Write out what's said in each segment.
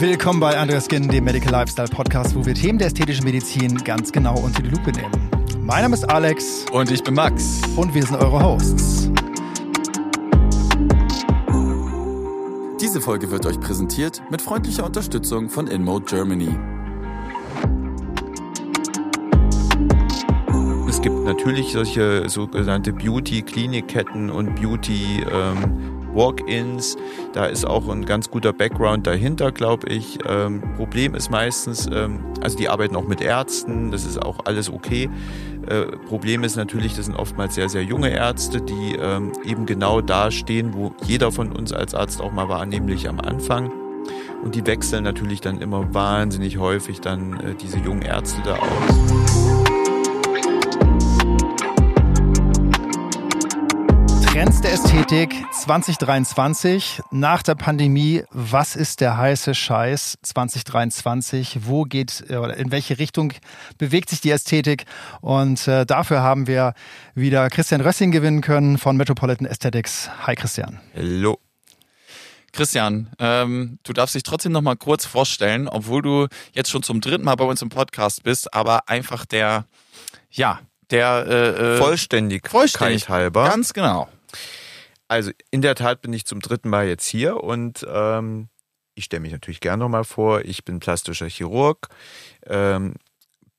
Willkommen bei Andreas Skin, dem Medical Lifestyle Podcast, wo wir Themen der ästhetischen Medizin ganz genau unter die Lupe nehmen. Mein Name ist Alex. Und ich bin Max. Und wir sind eure Hosts. Diese Folge wird euch präsentiert mit freundlicher Unterstützung von InMode Germany. Es gibt natürlich solche sogenannte Beauty-Klinikketten und Beauty- ähm, Walk-ins. Da ist auch ein ganz guter Background dahinter, glaube ich. Ähm, Problem ist meistens, ähm, also die arbeiten auch mit Ärzten, das ist auch alles okay. Äh, Problem ist natürlich, das sind oftmals sehr, sehr junge Ärzte, die ähm, eben genau da stehen, wo jeder von uns als Arzt auch mal war, nämlich am Anfang. Und die wechseln natürlich dann immer wahnsinnig häufig dann äh, diese jungen Ärzte da aus. Trends der Ästhetik 2023 nach der Pandemie. Was ist der heiße Scheiß 2023? Wo geht äh, oder in welche Richtung bewegt sich die Ästhetik? Und äh, dafür haben wir wieder Christian Rössing gewinnen können von Metropolitan Aesthetics. Hi Christian. Hallo. Christian, ähm, du darfst dich trotzdem noch mal kurz vorstellen, obwohl du jetzt schon zum dritten Mal bei uns im Podcast bist, aber einfach der, ja, der äh, Vollständigkeit äh, Vollständig, halber. Ganz genau. Also in der Tat bin ich zum dritten Mal jetzt hier und ähm, ich stelle mich natürlich gerne nochmal vor. Ich bin plastischer Chirurg, ähm,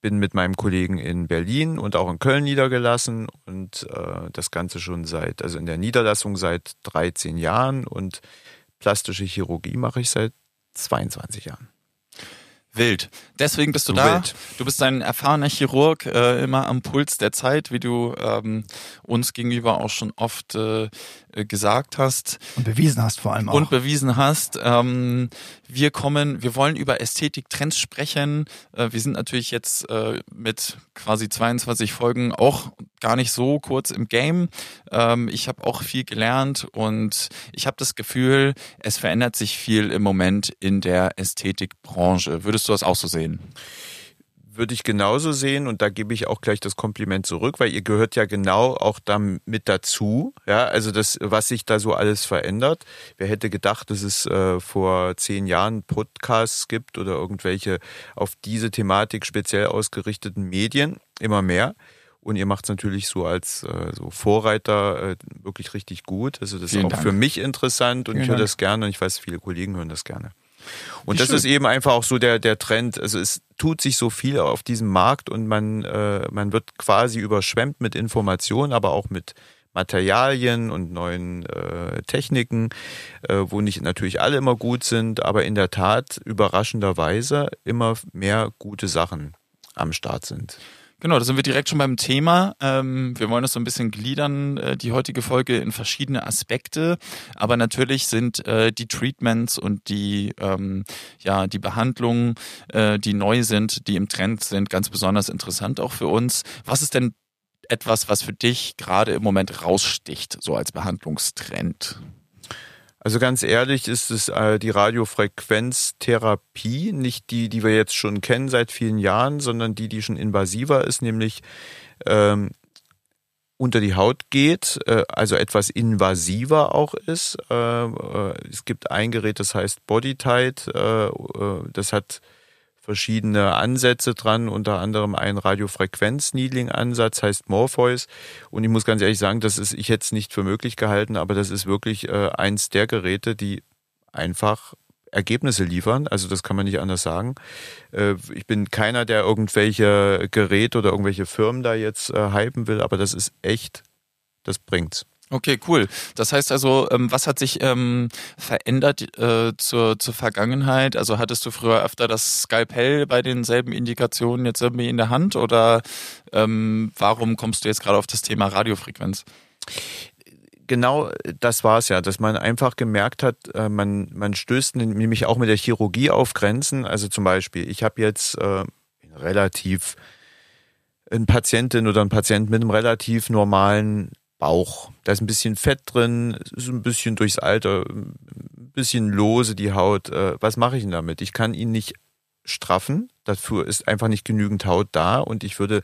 bin mit meinem Kollegen in Berlin und auch in Köln niedergelassen und äh, das Ganze schon seit, also in der Niederlassung seit 13 Jahren und plastische Chirurgie mache ich seit 22 Jahren. Wild. Deswegen bist du da. Wild. Du bist ein erfahrener Chirurg, äh, immer am Puls der Zeit, wie du ähm, uns gegenüber auch schon oft äh, gesagt hast. Und bewiesen hast vor allem auch. Und bewiesen hast. Ähm, wir kommen, wir wollen über Ästhetik-Trends sprechen. Äh, wir sind natürlich jetzt äh, mit quasi 22 Folgen auch gar nicht so kurz im Game. Ähm, ich habe auch viel gelernt und ich habe das Gefühl, es verändert sich viel im Moment in der Ästhetikbranche. Würdest du das auch so sehen? Würde ich genauso sehen und da gebe ich auch gleich das Kompliment zurück, weil ihr gehört ja genau auch damit dazu. Ja, also das, was sich da so alles verändert. Wer hätte gedacht, dass es äh, vor zehn Jahren Podcasts gibt oder irgendwelche auf diese Thematik speziell ausgerichteten Medien? Immer mehr. Und ihr macht es natürlich so als äh, so Vorreiter äh, wirklich richtig gut. Also das Vielen ist auch Dank. für mich interessant und Vielen ich höre das gerne und ich weiß, viele Kollegen hören das gerne. Und das schön. ist eben einfach auch so der, der Trend. Also es tut sich so viel auf diesem Markt und man, äh, man wird quasi überschwemmt mit Informationen, aber auch mit Materialien und neuen äh, Techniken, äh, wo nicht natürlich alle immer gut sind, aber in der Tat überraschenderweise immer mehr gute Sachen am Start sind. Genau, da sind wir direkt schon beim Thema. Ähm, wir wollen das so ein bisschen gliedern, äh, die heutige Folge in verschiedene Aspekte. Aber natürlich sind äh, die Treatments und die, ähm, ja, die Behandlungen, äh, die neu sind, die im Trend sind, ganz besonders interessant auch für uns. Was ist denn etwas, was für dich gerade im Moment raussticht, so als Behandlungstrend? Also ganz ehrlich ist es äh, die Radiofrequenztherapie, nicht die, die wir jetzt schon kennen seit vielen Jahren, sondern die, die schon invasiver ist, nämlich ähm, unter die Haut geht, äh, also etwas invasiver auch ist. Äh, äh, es gibt ein Gerät, das heißt BodyTight, äh, äh, das hat verschiedene Ansätze dran, unter anderem ein Radiofrequenz-Needling-Ansatz, heißt Morpheus. Und ich muss ganz ehrlich sagen, das ist ich jetzt nicht für möglich gehalten, aber das ist wirklich äh, eins der Geräte, die einfach Ergebnisse liefern. Also das kann man nicht anders sagen. Äh, ich bin keiner, der irgendwelche Geräte oder irgendwelche Firmen da jetzt äh, hypen will, aber das ist echt, das bringt's. Okay, cool. Das heißt also, ähm, was hat sich ähm, verändert äh, zur, zur Vergangenheit? Also hattest du früher öfter das Skalpell bei denselben Indikationen jetzt irgendwie in der Hand oder ähm, warum kommst du jetzt gerade auf das Thema Radiofrequenz? genau das war es ja, dass man einfach gemerkt hat, äh, man, man stößt nämlich auch mit der Chirurgie auf Grenzen. Also zum Beispiel, ich habe jetzt äh, relativ eine Patientin oder einen Patient mit einem relativ normalen Bauch. Da ist ein bisschen Fett drin, ist ein bisschen durchs Alter, ein bisschen lose die Haut. Äh, Was mache ich denn damit? Ich kann ihn nicht straffen. Dafür ist einfach nicht genügend Haut da und ich würde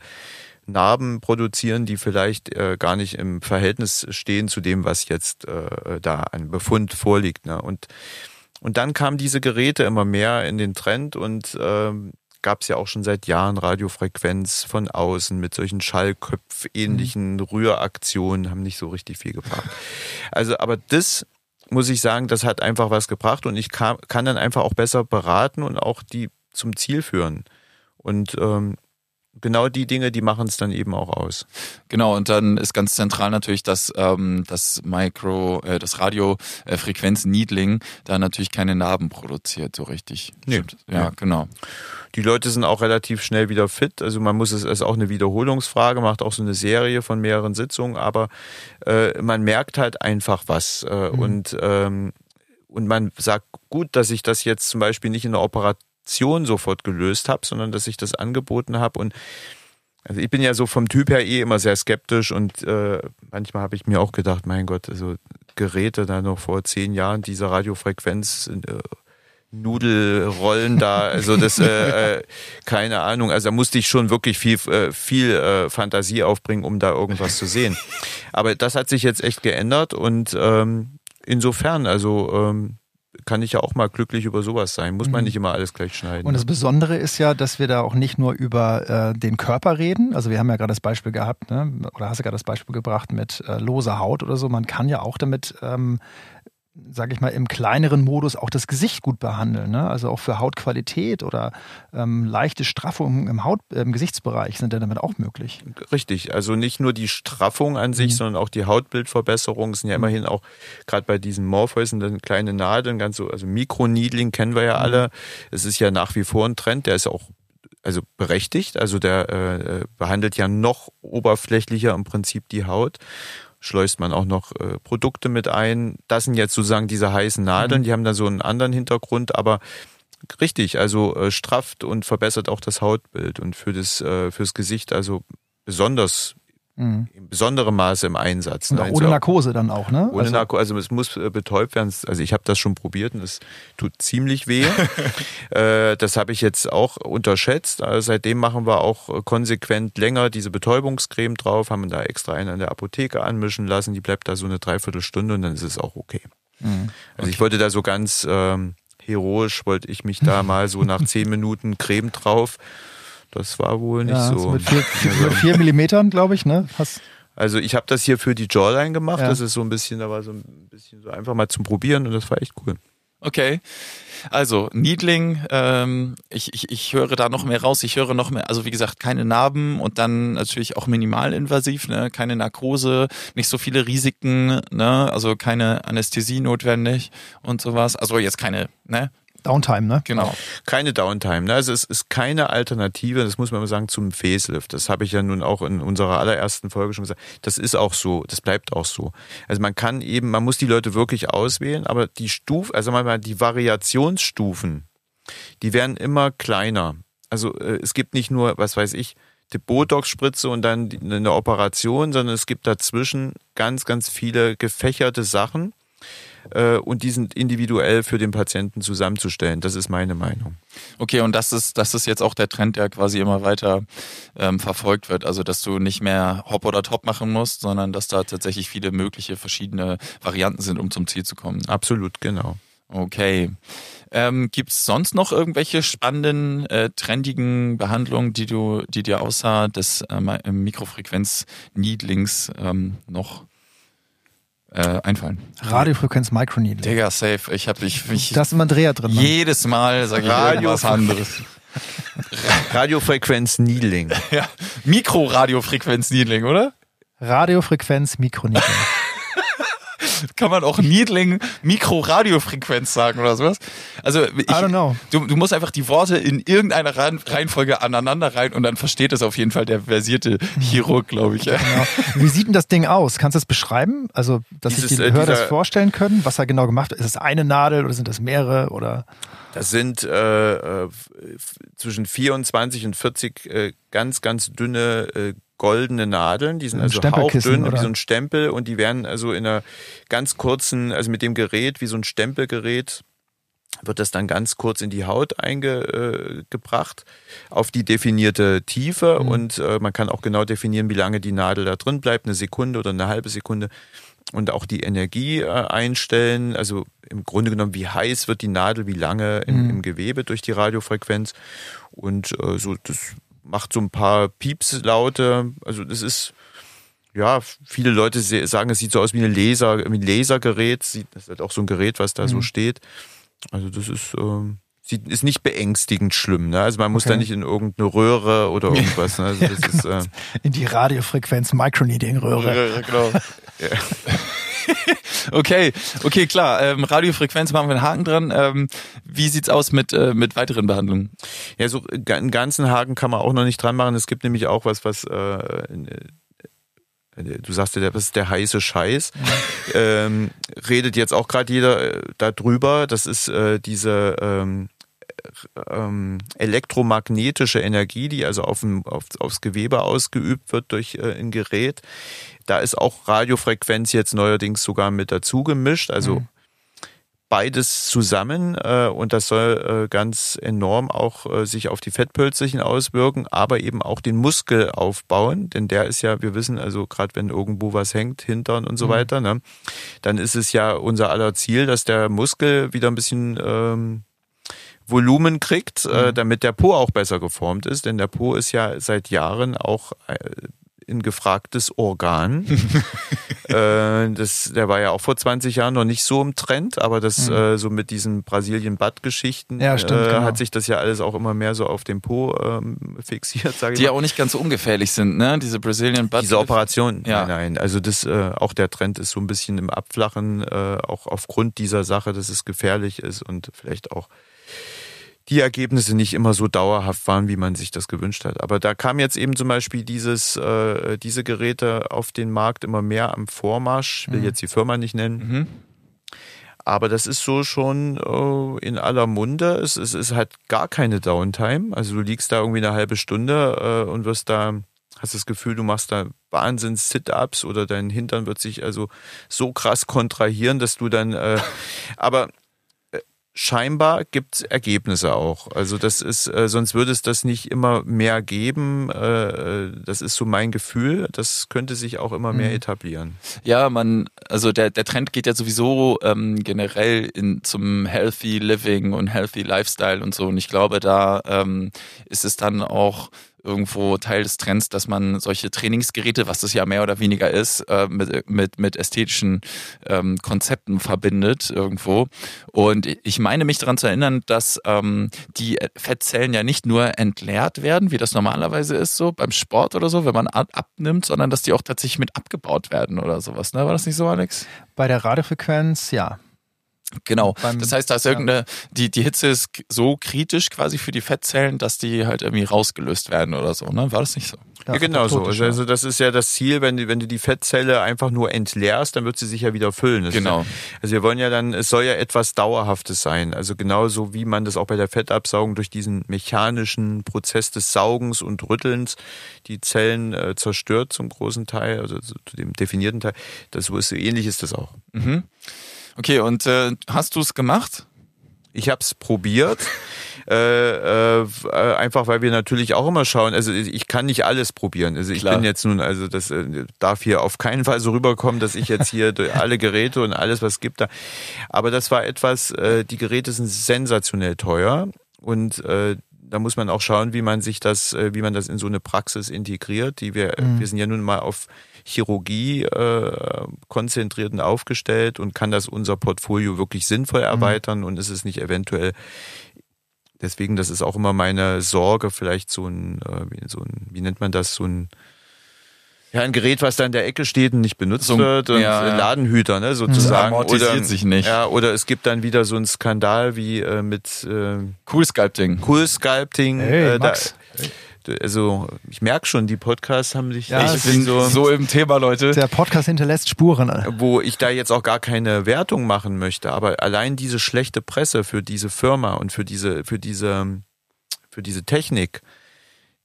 Narben produzieren, die vielleicht äh, gar nicht im Verhältnis stehen zu dem, was jetzt äh, da an Befund vorliegt. Ne? Und Und dann kamen diese Geräte immer mehr in den Trend und ähm, gab es ja auch schon seit Jahren Radiofrequenz von außen mit solchen Schallköpf-ähnlichen mhm. Rühraktionen, haben nicht so richtig viel gebracht. Also, aber das muss ich sagen, das hat einfach was gebracht und ich kann, kann dann einfach auch besser beraten und auch die zum Ziel führen. Und ähm, genau die Dinge, die machen es dann eben auch aus. Genau, und dann ist ganz zentral natürlich, dass ähm, das Micro, äh, das Radiofrequenz Needling da natürlich keine Narben produziert, so richtig. Nee. Ja, nee. genau. Die Leute sind auch relativ schnell wieder fit. Also man muss es, es ist auch eine Wiederholungsfrage, macht auch so eine Serie von mehreren Sitzungen, aber äh, man merkt halt einfach was. Äh, mhm. Und ähm, und man sagt, gut, dass ich das jetzt zum Beispiel nicht in der Operation Aktion sofort gelöst habe, sondern dass ich das angeboten habe und also ich bin ja so vom Typ her eh immer sehr skeptisch und äh, manchmal habe ich mir auch gedacht, mein Gott, also Geräte da noch vor zehn Jahren, diese Radiofrequenz, äh, Nudelrollen da, also das, äh, äh, keine Ahnung, also da musste ich schon wirklich viel, äh, viel äh, Fantasie aufbringen, um da irgendwas zu sehen. Aber das hat sich jetzt echt geändert und ähm, insofern, also ähm, kann ich ja auch mal glücklich über sowas sein. Muss man mhm. nicht immer alles gleich schneiden. Und das Besondere ist ja, dass wir da auch nicht nur über äh, den Körper reden. Also wir haben ja gerade das Beispiel gehabt, ne? oder hast du gerade das Beispiel gebracht mit äh, loser Haut oder so. Man kann ja auch damit ähm, sage ich mal, im kleineren Modus auch das Gesicht gut behandeln. Ne? Also auch für Hautqualität oder ähm, leichte Straffungen im, Haut, im Gesichtsbereich sind ja damit auch möglich. Richtig, also nicht nur die Straffung an sich, mhm. sondern auch die Hautbildverbesserung sind ja mhm. immerhin auch gerade bei diesen Morphäusen dann kleine Nadeln, ganz so, also Mikroniedling kennen wir ja mhm. alle. Es ist ja nach wie vor ein Trend, der ist auch also berechtigt, also der äh, behandelt ja noch oberflächlicher im Prinzip die Haut schleust man auch noch äh, Produkte mit ein. Das sind jetzt sozusagen diese heißen Nadeln, mhm. die haben da so einen anderen Hintergrund, aber richtig, also äh, strafft und verbessert auch das Hautbild und für das äh, fürs Gesicht also besonders Mhm. In besonderem Maße im Einsatz. Und ne? ohne Narkose dann auch, ne? Ohne also, Narkose, also es muss äh, betäubt werden. Also ich habe das schon probiert und es tut ziemlich weh. äh, das habe ich jetzt auch unterschätzt. Also seitdem machen wir auch konsequent länger diese Betäubungscreme drauf, haben da extra eine in der Apotheke anmischen lassen. Die bleibt da so eine Dreiviertelstunde und dann ist es auch okay. Mhm. Also ich wollte da so ganz ähm, heroisch, wollte ich mich da mal so nach zehn Minuten Creme drauf das war wohl nicht ja, so. Mit vier, mit vier Millimetern, glaube ich, ne? Hast also ich habe das hier für die Jawline gemacht. Ja. Das ist so ein bisschen, da war so ein bisschen so einfach mal zum Probieren und das war echt cool. Okay. Also, Niedling, ähm, ich, ich, ich höre da noch mehr raus. Ich höre noch mehr, also wie gesagt, keine Narben und dann natürlich auch minimalinvasiv, ne? keine Narkose, nicht so viele Risiken, ne? also keine Anästhesie notwendig und sowas. Also jetzt keine, ne? Downtime, ne? Genau. Keine Downtime. Ne? Also es ist keine Alternative, das muss man mal sagen, zum Facelift. Das habe ich ja nun auch in unserer allerersten Folge schon gesagt. Das ist auch so, das bleibt auch so. Also man kann eben, man muss die Leute wirklich auswählen, aber die Stufen, also manchmal die Variationsstufen, die werden immer kleiner. Also äh, es gibt nicht nur, was weiß ich, die Botox-Spritze und dann eine Operation, sondern es gibt dazwischen ganz, ganz viele gefächerte Sachen und die sind individuell für den Patienten zusammenzustellen. Das ist meine Meinung. Okay, und das ist, das ist jetzt auch der Trend, der quasi immer weiter ähm, verfolgt wird. Also, dass du nicht mehr Hop oder Top machen musst, sondern dass da tatsächlich viele mögliche verschiedene Varianten sind, um zum Ziel zu kommen. Absolut, genau. Okay. Ähm, Gibt es sonst noch irgendwelche spannenden, äh, trendigen Behandlungen, die du, die dir außer des äh, Mikrofrequenz-Needlings ähm, noch äh, einfallen. Radiofrequenz Microneedling. Digga, safe. Ich habe ich, mich. Da ist immer Dreher drin. Mann. Jedes Mal sage ich Radio irgendwas anderes. Radiofrequenz Needling. Ja, Mikroradiofrequenz Needling, oder? Radiofrequenz Mikroneedling. kann man auch Niedling Mikroradiofrequenz sagen oder sowas. Also ich, I don't know. Du, du musst einfach die Worte in irgendeiner Reihenfolge aneinander rein und dann versteht es auf jeden Fall der versierte Chirurg, glaube ich. Genau. Wie sieht denn das Ding aus? Kannst du es beschreiben? Also, dass Dieses, sich die äh, Hörer das vorstellen können, was er genau gemacht hat. Ist es eine Nadel oder sind das mehrere oder? Das sind äh, äh zwischen 24 und 40 äh, ganz, ganz dünne äh, goldene Nadeln, die sind also hauchdünn, wie so ein Stempel und die werden also in einer ganz kurzen, also mit dem Gerät, wie so ein Stempelgerät, wird das dann ganz kurz in die Haut eingebracht äh, auf die definierte Tiefe mhm. und äh, man kann auch genau definieren, wie lange die Nadel da drin bleibt, eine Sekunde oder eine halbe Sekunde. und auch die Energie äh, einstellen. Also im Grunde genommen, wie heiß wird die Nadel, wie lange im, Mhm. im Gewebe durch die Radiofrequenz. Und äh, so, das macht so ein paar Piepslaute. Also das ist, ja, viele Leute sagen, es sieht so aus wie, eine Laser, wie ein Lasergerät. Sieht- Das ist halt auch so ein Gerät, was da so Mhm. steht. Also das ist, sieht, ist nicht beängstigend schlimm. Ne? Also man muss Okay. da nicht in irgendeine Röhre oder irgendwas. Ne? Also das ist, äh, In die Radiofrequenz Microneedling-Röhre. Genau. okay, okay, klar. Ähm, Radiofrequenz machen wir einen Haken dran. Ähm, wie sieht's aus mit, äh, mit weiteren Behandlungen? Ja, so einen ganzen Haken kann man auch noch nicht dran machen. Es gibt nämlich auch was, was äh, äh, du sagst ja, das ist der heiße Scheiß. Ähm, redet jetzt auch gerade jeder äh, darüber. Das ist äh, diese ähm, äh, ähm, elektromagnetische Energie, die also auf, dem, auf, aufs Gewebe ausgeübt wird durch äh, ein Gerät. Da ist auch Radiofrequenz jetzt neuerdings sogar mit dazu gemischt. Also Mhm. beides zusammen äh, und das soll äh, ganz enorm auch äh, sich auf die Fettpölzchen auswirken, aber eben auch den Muskel aufbauen, denn der ist ja, wir wissen also gerade wenn irgendwo was hängt, Hintern und so Mhm. weiter, ne, dann ist es ja unser aller Ziel, dass der Muskel wieder ein bisschen ähm, Volumen kriegt, äh, Mhm. damit der Po auch besser geformt ist, denn der Po ist ja seit Jahren auch äh, ein gefragtes Organ. äh, das, der war ja auch vor 20 Jahren noch nicht so im Trend, aber das Mhm. äh, so mit diesen Brasilien-Butt-Geschichten Ja, stimmt, äh, genau. hat sich das ja alles auch immer mehr so auf den Po ähm, fixiert, sage ich Die ja auch nicht ganz so ungefährlich sind, ne? Diese Brazilian Butt. Diese Operation, Ja. nein, nein. Also das, äh, auch der Trend ist so ein bisschen im Abflachen, äh, auch aufgrund dieser Sache, dass es gefährlich ist und vielleicht auch die Ergebnisse nicht immer so dauerhaft waren, wie man sich das gewünscht hat. Aber da kam jetzt eben zum Beispiel dieses, äh, diese Geräte auf den Markt immer mehr am Vormarsch. Ich will Mhm. jetzt die Firma nicht nennen. Mhm. Aber das ist so schon äh, in aller Munde. Es, es ist halt gar keine Downtime. Also du liegst da irgendwie eine halbe Stunde äh, und wirst da, hast das Gefühl, du machst da Wahnsinns Sit-Ups oder dein Hintern wird sich also so krass kontrahieren, dass du dann, äh, aber äh, scheinbar gibt's Ergebnisse auch. Also das ist, äh, sonst würde es das nicht immer mehr geben. Äh, das ist so mein Gefühl. Das könnte sich auch immer mehr Mhm. etablieren. Ja, man, also der, der Trend geht ja sowieso ähm, generell in, zum Healthy Living und Healthy Lifestyle und so. Und ich glaube, da ähm, ist es dann auch irgendwo Teil des Trends, dass man solche Trainingsgeräte, was das ja mehr oder weniger ist, äh, mit, mit, mit ästhetischen ähm, Konzepten verbindet irgendwo. Und ich meine mich daran zu erinnern, dass ähm, die Fettzellen ja nicht nur entleert werden, wie das normalerweise ist, so beim Sport oder so, wenn man ab- abnimmt, sondern dass die auch tatsächlich mit abgebaut werden oder sowas. Ne? War das nicht so, Alex? Bei der Radiofrequenz, ja. Genau. Beim- das heißt, da ist ja. irgendeine, die, die Hitze ist so kritisch quasi für die Fettzellen, dass die halt irgendwie rausgelöst werden oder so, ne? War das nicht so? Ja, genau so. apoptotisch, Also das ist ja das Ziel, wenn du, wenn du die Fettzelle einfach nur entleerst, dann wird sie sich ja wieder füllen. Das Genau. Ja, also wir wollen ja dann, es soll ja etwas Dauerhaftes sein. Also genauso wie man das auch bei der Fettabsaugung durch diesen mechanischen Prozess des Saugens und Rüttelns die Zellen äh, zerstört zum großen Teil, also zu dem definierten Teil. Das so ist so ähnlich ist das auch. Mhm. Okay, und äh, hast du es gemacht? Ich habe es probiert, äh, äh, äh, einfach weil wir natürlich auch immer schauen. Also ich kann nicht alles probieren. Also ich Klar. bin jetzt nun, also das äh, darf hier auf keinen Fall so rüberkommen, dass ich jetzt hier durch alle Geräte und alles, was gibt da. Aber das war etwas. Äh, die Geräte sind sensationell teuer und äh, da muss man auch schauen, wie man sich das, äh, wie man das in so eine Praxis integriert. Die wir, Mhm. wir sind ja nun mal auf Chirurgie äh, konzentriert und aufgestellt und kann das unser Portfolio wirklich sinnvoll erweitern und ist es nicht eventuell deswegen, das ist auch immer meine Sorge, vielleicht so ein, äh, wie, so ein, wie nennt man das, so ein ja, ein Gerät, was da in der Ecke steht und nicht benutzt So ein- wird und ja, ja. Ladenhüter, ne, sozusagen. amortisiert oder, sich nicht. Ja, oder es gibt dann wieder so einen Skandal wie äh, mit äh, Cool Sculpting. Cool Sculpting. Hey, äh, Max. Da, also ich merke schon, die Podcasts haben sich Ja, wie bin so, so im Thema, Leute. Der Podcast hinterlässt Spuren. wo ich da jetzt auch gar keine Wertung machen möchte, aber allein diese schlechte Presse für diese Firma und für diese, für diese, für diese Technik,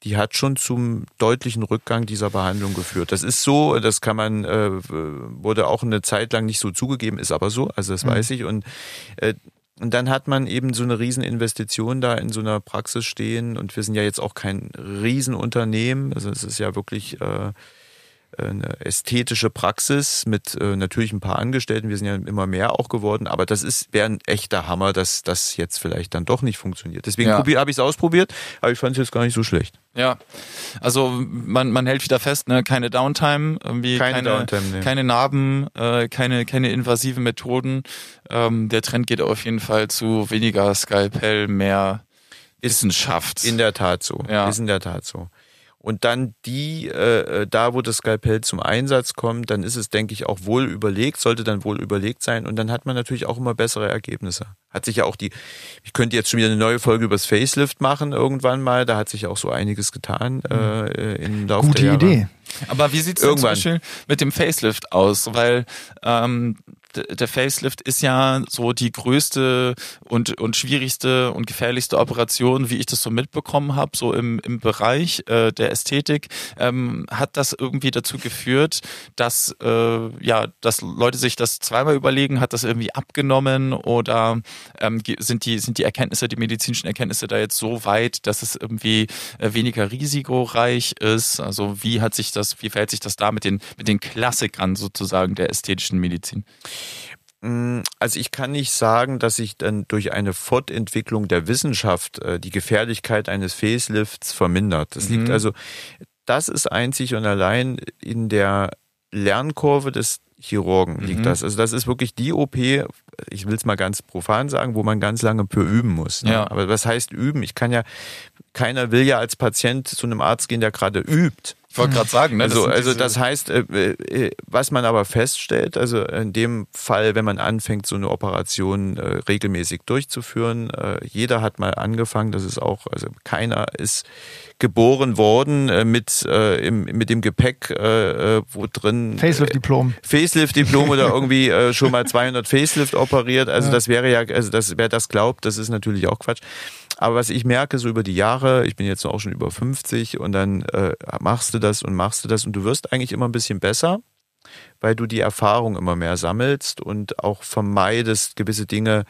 die hat schon zum deutlichen Rückgang dieser Behandlung geführt. Das ist so, das kann man, äh, wurde auch eine Zeit lang nicht so zugegeben, ist aber so, also das Mhm. weiß ich. Und, äh, und dann hat man eben so eine Rieseninvestition da in so einer Praxis stehen und wir sind ja jetzt auch kein Riesenunternehmen, also es ist ja wirklich äh, eine ästhetische Praxis mit äh, natürlich ein paar Angestellten. Wir sind ja immer mehr auch geworden, aber das ist wäre ein echter Hammer, dass das jetzt vielleicht dann doch nicht funktioniert. Deswegen Ja. habe ich es ausprobiert, aber ich fand es jetzt gar nicht so schlecht. Ja, also man, man hält wieder fest, ne, keine Downtime, irgendwie Keine keine, Downtime, nee. keine Narben, äh, keine, keine invasiven Methoden. Ähm, der Trend geht auf jeden Fall zu weniger Skalpell, mehr Wissenschaft. In der Tat so. Ja. Ist in der Tat so. Und dann die, äh, äh, da wo das Skalpell zum Einsatz kommt, dann ist es, denke ich, auch wohl überlegt, sollte dann wohl überlegt sein. Und dann hat man natürlich auch immer bessere Ergebnisse. Hat sich ja auch die, ich könnte jetzt schon wieder eine neue Folge übers Facelift machen irgendwann mal. Da hat sich auch so einiges getan äh, äh, im Laufe Gute der Jahre. Idee. Aber wie sieht's denn zum Irgendwann. Beispiel mit dem Facelift aus? Weil ähm, der Facelift ist ja so die größte und, und schwierigste und gefährlichste Operation, wie ich das so mitbekommen habe, so im, im Bereich äh, der Ästhetik. Ähm, hat das irgendwie dazu geführt, dass, äh, ja, dass Leute sich das zweimal überlegen? Hat das irgendwie abgenommen oder ähm, sind, die, sind die Erkenntnisse, die medizinischen Erkenntnisse da jetzt so weit, dass es irgendwie äh, weniger risikoreich ist? Also wie hat sich das, wie verhält sich das da mit den, mit den Klassikern sozusagen der ästhetischen Medizin? Mm, Also ich kann nicht sagen, dass sich dann durch eine Fortentwicklung der Wissenschaft äh, die Gefährlichkeit eines Facelifts vermindert. Das liegt Mhm. also, das ist einzig und allein in der Lernkurve des Chirurgen liegt Mhm. das. Also das ist wirklich die OP, ich will es mal ganz profan sagen, wo man ganz lange für üben muss. Ne? Ja. Aber was heißt üben? Ich kann ja, keiner will ja als Patient zu einem Arzt gehen, der gerade übt. Ich wollte gerade sagen, ne? Also, sind also diese- das heißt, äh, äh, was man aber feststellt, also in dem Fall, wenn man anfängt, so eine Operation äh, regelmäßig durchzuführen, jeder hat mal angefangen, das ist auch, also keiner ist geboren worden mit, mit dem Gepäck, wo drin Facelift-Diplom. Facelift-Diplom oder irgendwie schon mal 200 Facelift operiert. Also das wäre ja, also das, wer das glaubt, das ist natürlich auch Quatsch. Aber was ich merke so über die Jahre, ich bin jetzt auch schon über 50 und dann äh, machst du das und machst du das und du wirst eigentlich immer ein bisschen besser, weil du die Erfahrung immer mehr sammelst und auch vermeidest gewisse Dinge,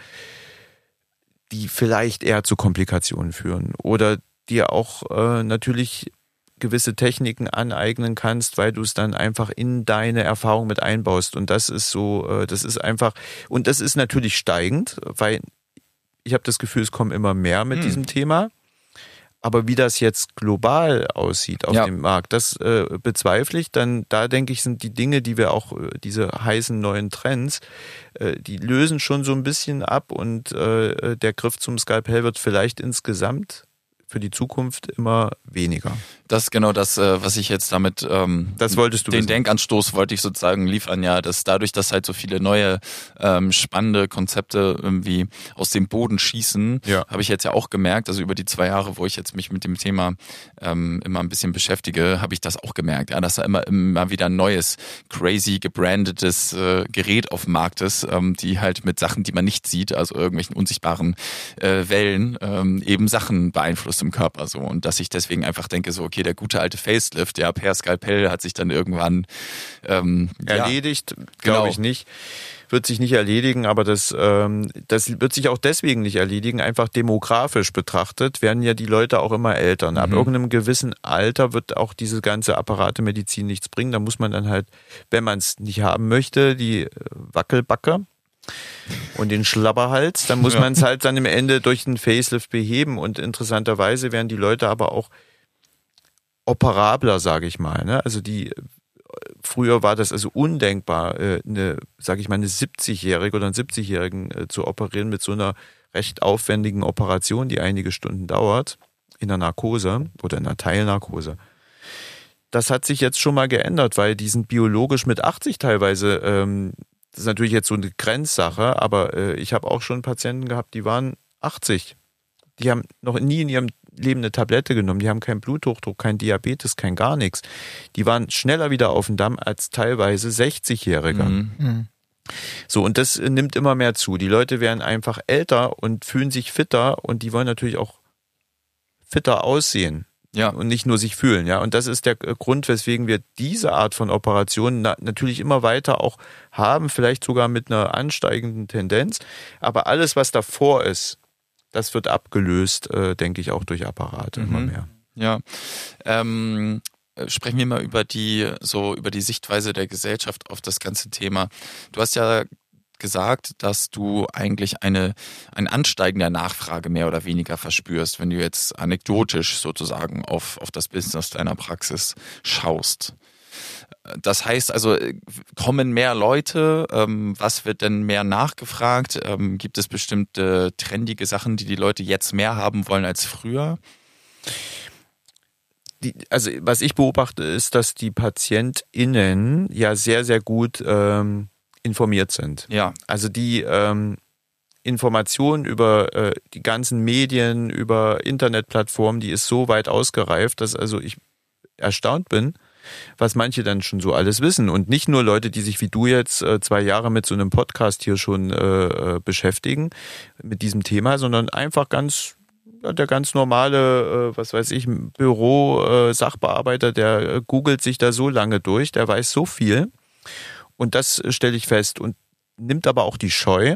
die vielleicht eher zu Komplikationen führen oder dir auch äh, natürlich gewisse Techniken aneignen kannst, weil du es dann einfach in deine Erfahrung mit einbaust. Und das ist so, äh, das ist einfach, und das ist natürlich steigend, weil ich habe das Gefühl, es kommen immer mehr mit Hm. diesem Thema. Aber wie das jetzt global aussieht auf Ja. dem Markt, das äh, bezweifle ich. Dann, da denke ich, sind die Dinge, die wir auch, äh, diese heißen neuen Trends, äh, die lösen schon so ein bisschen ab und äh, der Griff zum Skalpell wird vielleicht insgesamt für die Zukunft immer weniger. Das ist genau das, äh, was ich jetzt damit ähm, Das wolltest du den wissen. Denkanstoß wollte ich sozusagen liefern, ja, dass dadurch, dass halt so viele neue ähm, spannende Konzepte irgendwie aus dem Boden schießen, Ja. habe ich jetzt ja auch gemerkt, also über die zwei Jahre, wo ich jetzt mich mit dem Thema ähm, immer ein bisschen beschäftige, habe ich das auch gemerkt, ja, dass da immer immer wieder ein neues, crazy gebrandetes äh, Gerät auf dem Markt ist, ähm, die halt mit Sachen, die man nicht sieht, also irgendwelchen unsichtbaren äh, Wellen, ähm, eben Sachen beeinflusst im Körper so und dass ich deswegen einfach denke so, okay, der gute alte Facelift, ja, per Skalpell hat sich dann irgendwann ähm, ja, Erledigt, Genau. glaube ich nicht. Wird sich nicht erledigen, aber das, ähm, das wird sich auch deswegen nicht erledigen. Einfach demografisch betrachtet werden ja die Leute auch immer älter. Und Ab Mhm. irgendeinem gewissen Alter wird auch diese ganze Apparatemedizin nichts bringen. Da muss man dann halt, wenn man es nicht haben möchte, die äh, Wackelbacke und den Schlabberhals, dann muss Ja. man es halt dann im Ende durch den Facelift beheben. Und interessanterweise werden die Leute aber auch operabler, sage ich mal. Ne? Also die früher war das also undenkbar, äh, eine, sage ich mal, eine 70-Jährige oder einen 70-Jährigen äh, zu operieren mit so einer recht aufwendigen Operation, die einige Stunden dauert, in der Narkose oder in einer Teilnarkose. Das hat sich jetzt schon mal geändert, weil die sind biologisch mit 80 teilweise, ähm, das ist natürlich jetzt so eine Grenzsache, aber äh, ich habe auch schon Patienten gehabt, die waren 80. Die haben noch nie in ihrem Leben eine Tablette genommen, die haben keinen Bluthochdruck, kein Diabetes, kein gar nichts. Die waren schneller wieder auf dem Damm als teilweise 60-Jährige. Mhm. Mhm. So, und das äh, nimmt immer mehr zu. Die Leute werden einfach älter und fühlen sich fitter und die wollen natürlich auch fitter aussehen ja. und nicht nur sich fühlen, ja. Und das ist der Grund, weswegen wir diese Art von Operationen na natürlich immer weiter auch haben, vielleicht sogar mit einer ansteigenden Tendenz. Aber alles, was davor ist, das wird abgelöst, äh, denke ich, auch durch Apparate immer Mhm. mehr. Ja. Ähm, äh, sprechen wir mal über die, so über die Sichtweise der Gesellschaft auf das ganze Thema. Du hast ja gesagt, dass du eigentlich eine, ein Ansteigen der Nachfrage mehr oder weniger verspürst, wenn du jetzt anekdotisch sozusagen auf, auf das Business deiner Praxis schaust. Das heißt also, kommen mehr Leute? Ähm, was wird denn mehr nachgefragt? Ähm, gibt es bestimmte trendige Sachen, die die Leute jetzt mehr haben wollen als früher? Die, also was ich beobachte, ist, dass die PatientInnen ja sehr, sehr gut ähm, informiert sind. Ja. Also die ähm, Information über äh, die ganzen Medien, über Internetplattformen, die ist so weit ausgereift, dass also ich erstaunt bin, was manche dann schon so alles wissen. Und nicht nur Leute, die sich wie du jetzt äh, zwei Jahre mit so einem Podcast hier schon äh, äh beschäftigen, mit diesem Thema, sondern einfach ganz der ganz normale, äh, was weiß ich, Büro-Sachbearbeiter, äh, der googelt sich da so lange durch, der weiß so viel. Und das stelle ich fest und nimmt aber auch die Scheu.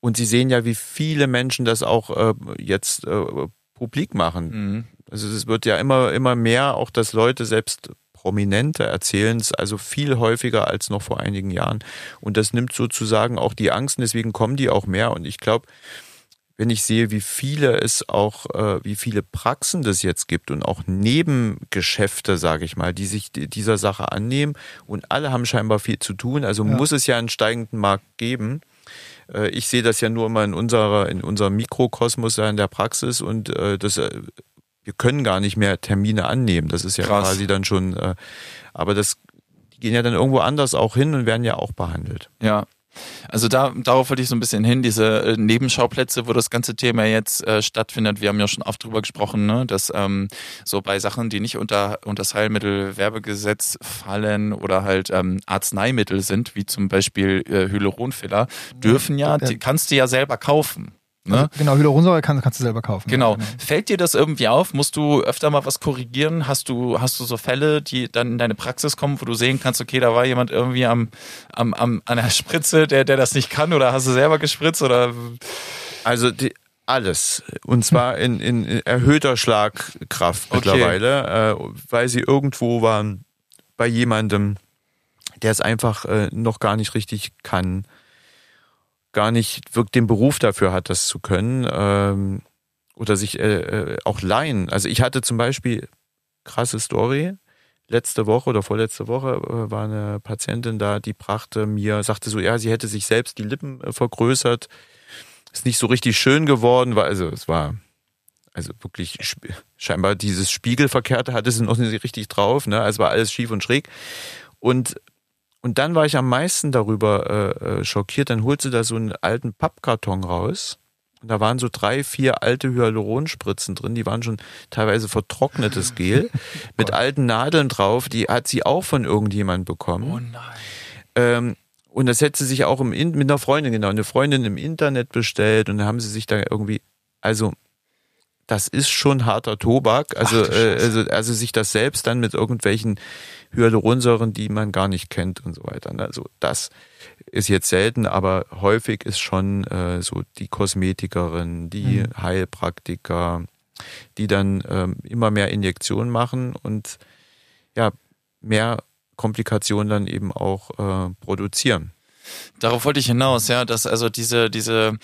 Und Sie sehen ja, wie viele Menschen das auch äh, jetzt äh, publik machen. Mhm. Also es wird ja immer, immer mehr, auch dass Leute selbst Prominente erzählen es also viel häufiger als noch vor einigen Jahren. Und das nimmt sozusagen auch die Angst und deswegen kommen die auch mehr. Und ich glaube, wenn ich sehe, wie viele es auch, äh, wie viele Praxen das jetzt gibt und auch Nebengeschäfte, sage ich mal, die sich dieser Sache annehmen und alle haben scheinbar viel zu tun. Also ja. muss es ja einen steigenden Markt geben. Äh, ich sehe das ja nur immer in unserer, in unserem Mikrokosmos in der Praxis und äh, das, äh, wir können gar nicht mehr Termine annehmen. Das ist ja Krass. quasi dann schon, äh, aber das, die gehen ja dann irgendwo anders auch hin und werden ja auch behandelt. Ja, also da, darauf wollte ich so ein bisschen hin, diese äh, Nebenschauplätze, wo das ganze Thema jetzt äh, stattfindet. Wir haben ja schon oft drüber gesprochen, ne, dass ähm, so bei Sachen, die nicht unter, unter das Heilmittelwerbegesetz fallen oder halt ähm, Arzneimittel sind, wie zum Beispiel äh, Hyaluronfiller, dürfen ja, die kannst du ja selber kaufen. Ne? Also, genau, Hyaluronsäure kannst, kannst du selber kaufen. Genau. Ja, genau. Fällt dir das irgendwie auf? Musst du öfter mal was korrigieren? Hast du, hast du so Fälle, die dann in deine Praxis kommen, wo du sehen kannst, okay, da war jemand irgendwie am, am, am an der Spritze, der, der das nicht kann oder hast du selber gespritzt oder? Also die, alles. Und zwar in, in erhöhter Schlagkraft okay. mittlerweile, äh, weil sie irgendwo waren bei jemandem, der es einfach äh, noch gar nicht richtig kann gar nicht wirklich den Beruf dafür hat, das zu können ähm, oder sich äh, äh, auch leihen. Also ich hatte zum Beispiel krasse Story. Letzte Woche oder vorletzte Woche äh, war eine Patientin da, die brachte mir, sagte so, ja, sie hätte sich selbst die Lippen äh, vergrößert, ist nicht so richtig schön geworden, war also es war also wirklich scheinbar dieses Spiegelverkehrte hatte sie noch nicht richtig drauf, ne? Also war alles schief und schräg. Und und dann war ich am meisten darüber äh, äh, schockiert. Dann holt sie da so einen alten Pappkarton raus. Und da waren so drei, vier alte Hyaluronspritzen drin. Die waren schon teilweise vertrocknetes Gel mit alten Nadeln drauf. Die hat sie auch von irgendjemand bekommen. Oh nein. Ähm, und das hätte sie sich auch im In mit einer Freundin, genau, eine Freundin im Internet bestellt. Und dann haben sie sich da irgendwie, also das ist schon harter Tobak. Also, Ach, äh, also, also sich das selbst dann mit irgendwelchen Hyaluronsäuren, die man gar nicht kennt und so weiter. Ne? Also das ist jetzt selten, aber häufig ist schon äh, so die Kosmetikerin, die mhm. Heilpraktiker, die dann ähm, immer mehr Injektionen machen und ja, mehr Komplikationen dann eben auch äh, produzieren. Darauf wollte ich hinaus, ja, dass also diese, diese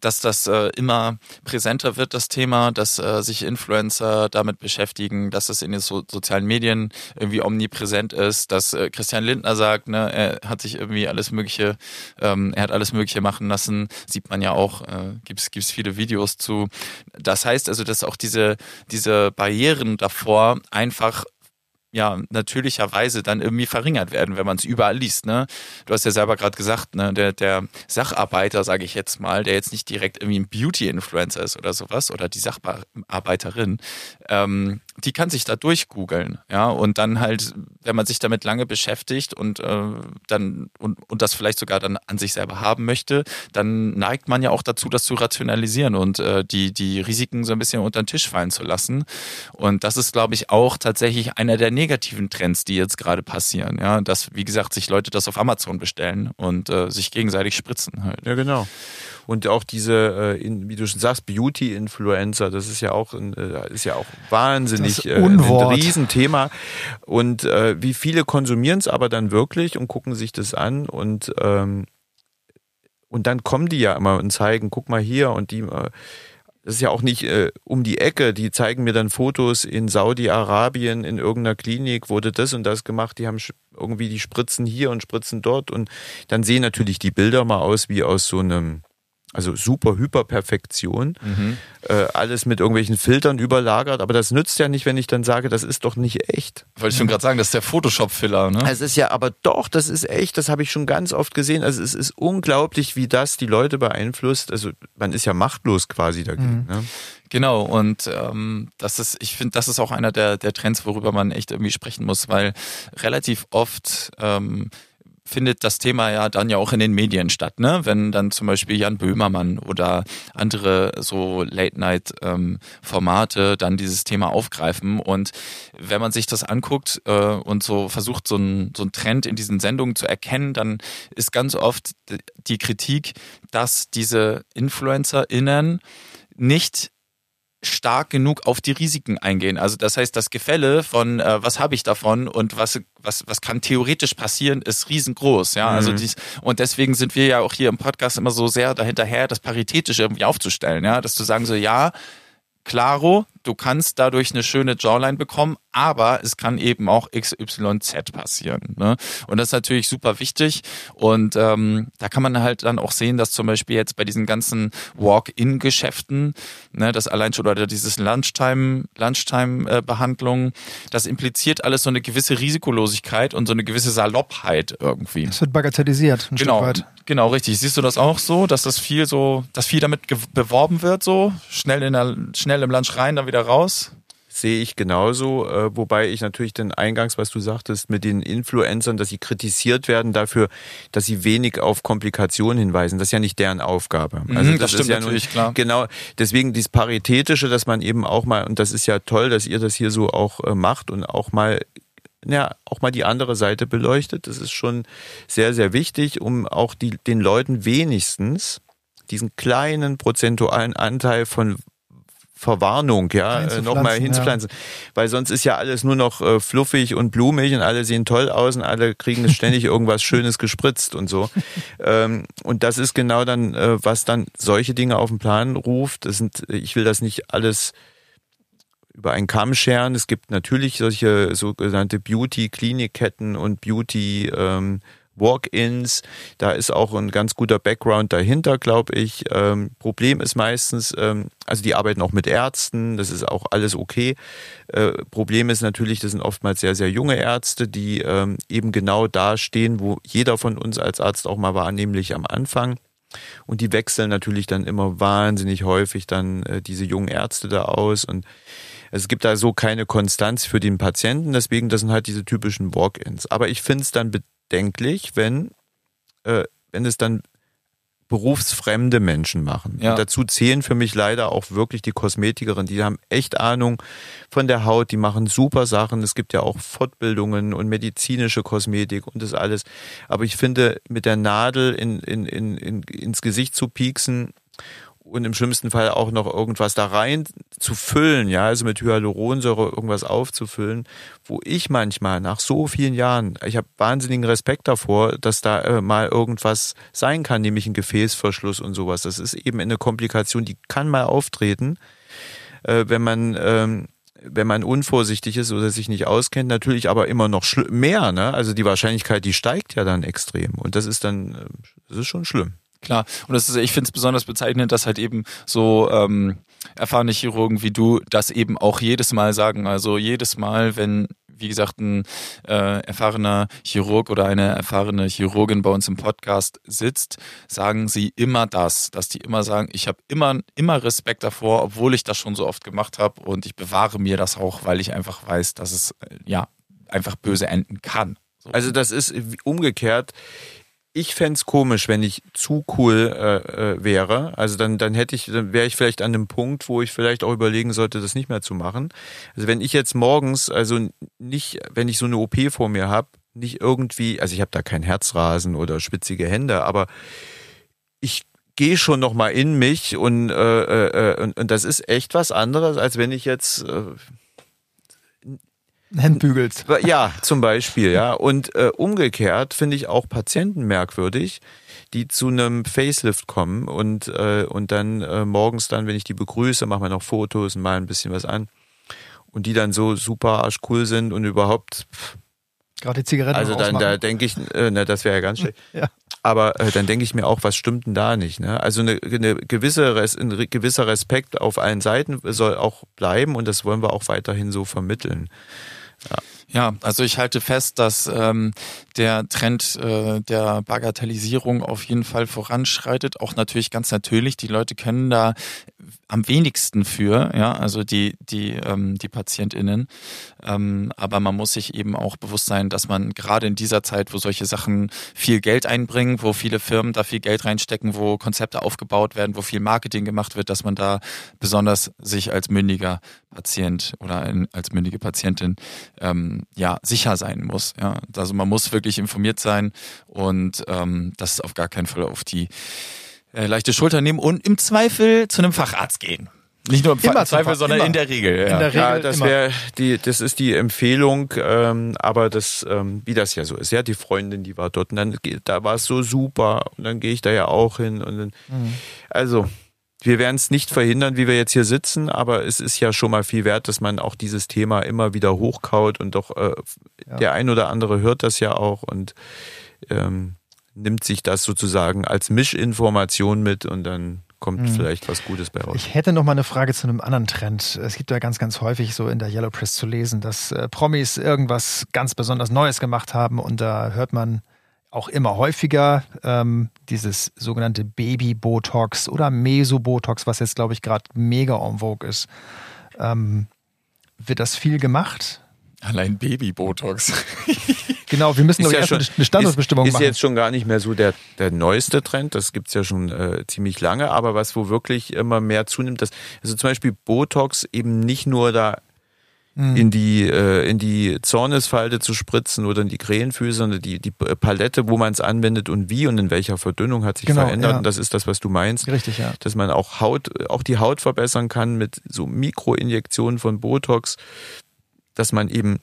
dass das äh, immer präsenter wird, das Thema, dass äh, sich Influencer damit beschäftigen, dass es in den so sozialen Medien irgendwie omnipräsent ist, dass äh, Christian Lindner sagt, ne, er hat sich irgendwie alles Mögliche, ähm, er hat alles Mögliche machen lassen, sieht man ja auch, äh, gibt's gibt's viele Videos zu. Das heißt also, dass auch diese, diese Barrieren davor einfach ja natürlicherweise dann irgendwie verringert werden, wenn man es überall liest. Ne? Du hast ja selber gerade gesagt, ne, der, der Sacharbeiter, sage ich jetzt mal, der jetzt nicht direkt irgendwie ein Beauty-Influencer ist oder sowas oder die Sacharbeiterin, ähm, die kann sich da durchgoogeln, ja, und dann halt, wenn man sich damit lange beschäftigt und äh, dann und, und das vielleicht sogar dann an sich selber haben möchte, dann neigt man ja auch dazu, das zu rationalisieren und äh, die die Risiken so ein bisschen unter den Tisch fallen zu lassen. Und das ist, glaube ich, auch tatsächlich einer der negativen Trends, die jetzt gerade passieren, ja, dass wie gesagt sich Leute das auf Amazon bestellen und äh, sich gegenseitig spritzen halt. Ja, genau. Und auch diese, äh, in, wie du schon sagst, Beauty-Influencer, das ist ja auch, ein, äh, ist ja auch wahnsinnig äh, ein Riesenthema. Und äh, wie viele konsumieren es aber dann wirklich und gucken sich das an und ähm, und dann kommen die ja immer und zeigen, guck mal hier und die äh, das ist ja auch nicht äh, um die Ecke. Die zeigen mir dann Fotos in Saudi-Arabien in irgendeiner Klinik, wurde das und das gemacht. Die haben irgendwie die Spritzen hier und Spritzen dort. Und dann sehen natürlich die Bilder mal aus wie aus so einem also super Hyperperfektion, mhm. äh, alles mit irgendwelchen Filtern überlagert, aber das nützt ja nicht, wenn ich dann sage, das ist doch nicht echt. Wollte ich schon gerade sagen, das ist der Photoshop-Filler, ne? Es ist ja, aber doch, das ist echt, das habe ich schon ganz oft gesehen. Also es ist unglaublich, wie das die Leute beeinflusst. Also man ist ja machtlos quasi dagegen. Mhm. Ne? Genau, und ähm, das ist, ich finde, das ist auch einer der, der Trends, worüber man echt irgendwie sprechen muss, weil relativ oft ähm, findet das Thema ja dann ja auch in den Medien statt, ne? Wenn dann zum Beispiel Jan Böhmermann oder andere so Late-Night-Formate ähm, dann dieses Thema aufgreifen. Und wenn man sich das anguckt äh, und so versucht, so ein, so ein Trend in diesen Sendungen zu erkennen, dann ist ganz oft die Kritik, dass diese InfluencerInnen nicht stark genug auf die Risiken eingehen. Also das heißt, das Gefälle von äh, was habe ich davon und was was was kann theoretisch passieren, ist riesengroß. Ja, also mhm. also dies und deswegen sind wir ja auch hier im Podcast immer so sehr dahinterher, das paritätisch irgendwie aufzustellen. Ja, dass zu sagen so ja, klaro, du kannst dadurch eine schöne Jawline bekommen, aber es kann eben auch XYZ passieren. Ne? Und das ist natürlich super wichtig. Und ähm, da kann man halt dann auch sehen, dass zum Beispiel jetzt bei diesen ganzen Walk-in-Geschäften, ne, das allein schon oder dieses Lunchtime, Lunchtime-Behandlung, äh, das impliziert alles so eine gewisse Risikolosigkeit und so eine gewisse Saloppheit irgendwie. Es wird bagatellisiert. Ein genau, Stück weit. genau, richtig. Siehst du das auch so, dass das viel so, dass viel damit beworben wird, so schnell in der, schnell im Lunch rein, dann wieder raus? Sehe ich genauso, äh, wobei ich natürlich den Eingangs, was du sagtest, mit den Influencern, dass sie kritisiert werden dafür, dass sie wenig auf Komplikationen hinweisen. Das ist ja nicht deren Aufgabe. Mhm, also das, das stimmt ist ja natürlich, nun, klar. Genau, deswegen dieses Paritätische, dass man eben auch mal, und das ist ja toll, dass ihr das hier so auch äh, macht und auch mal ja, auch mal die andere Seite beleuchtet. Das ist schon sehr, sehr wichtig, um auch die, den Leuten wenigstens diesen kleinen prozentualen Anteil von Verwarnung, ja, äh, nochmal hinzupflanzen. Ja. Weil sonst ist ja alles nur noch äh, fluffig und blumig und alle sehen toll aus und alle kriegen ständig irgendwas Schönes gespritzt und so. ähm, und das ist genau dann, äh, was dann solche Dinge auf den Plan ruft. Das sind, ich will das nicht alles über einen Kamm scheren. Es gibt natürlich solche sogenannte Beauty-Klinikketten und Beauty- ähm, Walk-ins. Da ist auch ein ganz guter Background dahinter, glaube ich. Ähm, Problem ist meistens, ähm, also die arbeiten auch mit Ärzten, das ist auch alles okay. Äh, Problem ist natürlich, das sind oftmals sehr, sehr junge Ärzte, die ähm, eben genau da stehen, wo jeder von uns als Arzt auch mal war, nämlich am Anfang. Und die wechseln natürlich dann immer wahnsinnig häufig dann äh, diese jungen Ärzte da aus und es gibt da so keine Konstanz für den Patienten, deswegen das sind halt diese typischen Walk-ins. Aber ich finde es dann bedenklich, wenn, äh, wenn es dann berufsfremde Menschen machen. Ja. Und dazu zählen für mich leider auch wirklich die Kosmetikerinnen. Die haben echt Ahnung von der Haut, die machen super Sachen. Es gibt ja auch Fortbildungen und medizinische Kosmetik und das alles. Aber ich finde, mit der Nadel in, in, in, in, ins Gesicht zu pieksen und im schlimmsten Fall auch noch irgendwas da rein zu füllen, ja, also mit Hyaluronsäure irgendwas aufzufüllen, wo ich manchmal nach so vielen Jahren, ich habe wahnsinnigen Respekt davor, dass da äh, mal irgendwas sein kann, nämlich ein Gefäßverschluss und sowas. Das ist eben eine Komplikation, die kann mal auftreten, äh, wenn man ähm, wenn man unvorsichtig ist oder sich nicht auskennt, natürlich aber immer noch mehr. Ne? Also die Wahrscheinlichkeit, die steigt ja dann extrem. Und das ist dann, äh, das ist schon schlimm. Klar, und das ist, ich finde es besonders bezeichnend, dass halt eben so ähm, erfahrene Chirurgen wie du das eben auch jedes Mal sagen. Also jedes Mal, wenn, wie gesagt, ein äh, erfahrener Chirurg oder eine erfahrene Chirurgin bei uns im Podcast sitzt, sagen sie immer das, dass die immer sagen, ich habe immer, immer Respekt davor, obwohl ich das schon so oft gemacht habe und ich bewahre mir das auch, weil ich einfach weiß, dass es äh, ja einfach böse enden kann. So. Also das ist umgekehrt ich fände komisch, wenn ich zu cool äh, äh, wäre. Also dann, dann hätte ich, dann wäre ich vielleicht an einem Punkt, wo ich vielleicht auch überlegen sollte, das nicht mehr zu machen. Also wenn ich jetzt morgens, also nicht, wenn ich so eine OP vor mir habe, nicht irgendwie, also ich habe da kein Herzrasen oder spitzige Hände, aber ich gehe schon noch mal in mich und, äh, äh, äh, und, und das ist echt was anderes, als wenn ich jetzt äh, Hemd bügelst. Ja, zum Beispiel, ja. Und äh, umgekehrt finde ich auch Patienten merkwürdig, die zu einem Facelift kommen und, äh, und dann äh, morgens dann, wenn ich die begrüße, machen wir noch Fotos und mal ein bisschen was an. Und die dann so super arschcool sind und überhaupt. Gerade die Zigaretten. Also dann, da denke ich, äh, na, das wäre ja ganz schlecht. Ja. Aber äh, dann denke ich mir auch, was stimmt denn da nicht? Ne? Also eine, eine gewisse Res, ein gewisser Respekt auf allen Seiten soll auch bleiben und das wollen wir auch weiterhin so vermitteln. Ja. Ja, also ich halte fest, dass ähm, der Trend äh, der Bagatellisierung auf jeden Fall voranschreitet. Auch natürlich ganz natürlich, die Leute können da am wenigsten für, ja, also die, die, ähm, die PatientInnen. Ähm, aber man muss sich eben auch bewusst sein, dass man gerade in dieser Zeit, wo solche Sachen viel Geld einbringen, wo viele Firmen da viel Geld reinstecken, wo Konzepte aufgebaut werden, wo viel Marketing gemacht wird, dass man da besonders sich als mündiger Patient oder als mündige Patientin ähm, ja sicher sein muss. Ja, also man muss wirklich informiert sein und ähm, das auf gar keinen Fall auf die äh, leichte Schulter nehmen und im Zweifel zu einem Facharzt gehen. Nicht nur im immer Zweifel, sondern immer. in der Regel. Ja, in der Regel ja das wäre die, das ist die Empfehlung, ähm, aber das, ähm, wie das ja so ist. Ja, die Freundin, die war dort und dann da war es so super und dann gehe ich da ja auch hin und dann, mhm. also wir werden es nicht verhindern, wie wir jetzt hier sitzen, aber es ist ja schon mal viel wert, dass man auch dieses Thema immer wieder hochkaut und doch äh, ja. der ein oder andere hört das ja auch und ähm, nimmt sich das sozusagen als Mischinformation mit und dann kommt mhm. vielleicht was Gutes bei raus. Ich hätte noch mal eine Frage zu einem anderen Trend. Es gibt ja ganz, ganz häufig so in der Yellow Press zu lesen, dass äh, Promis irgendwas ganz besonders Neues gemacht haben und da hört man auch immer häufiger ähm, dieses sogenannte Baby-Botox oder Meso-Botox, was jetzt, glaube ich, gerade mega en vogue ist. Ähm, wird das viel gemacht? Allein Baby-Botox. genau, wir müssen doch ja schon, eine Standortbestimmung ist, machen. Ist jetzt schon gar nicht mehr so der, der neueste Trend, das gibt's ja schon äh, ziemlich lange, aber was wo wirklich immer mehr zunimmt, dass, also zum Beispiel Botox eben nicht nur da Mhm. in die äh, in die Zornesfalte zu spritzen oder in die Krähenfüße, sondern die die Palette, wo man es anwendet und wie und in welcher Verdünnung hat sich genau, verändert. Ja. Und das ist das, was du meinst. Richtig, ja. Dass man auch Haut, auch die Haut verbessern kann mit so Mikroinjektionen von Botox, dass man eben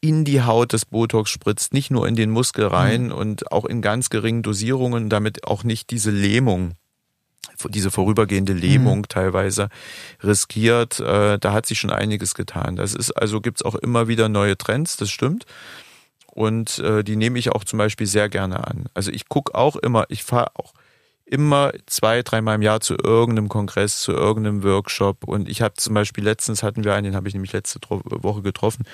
in die Haut des Botox spritzt, nicht nur in den Muskel rein mhm. und auch in ganz geringen Dosierungen, damit auch nicht diese Lähmung diese vorübergehende Lähmung mhm. teilweise riskiert. Äh, da hat sich schon einiges getan. Das ist also gibt's auch immer wieder neue Trends, das stimmt. Und äh, die nehme ich auch zum Beispiel sehr gerne an. Also ich gucke auch immer, ich fahre auch immer zwei, dreimal im Jahr zu irgendeinem Kongress, zu irgendeinem Workshop. Und ich habe zum Beispiel letztens hatten wir einen, den habe ich nämlich letzte Woche getroffen.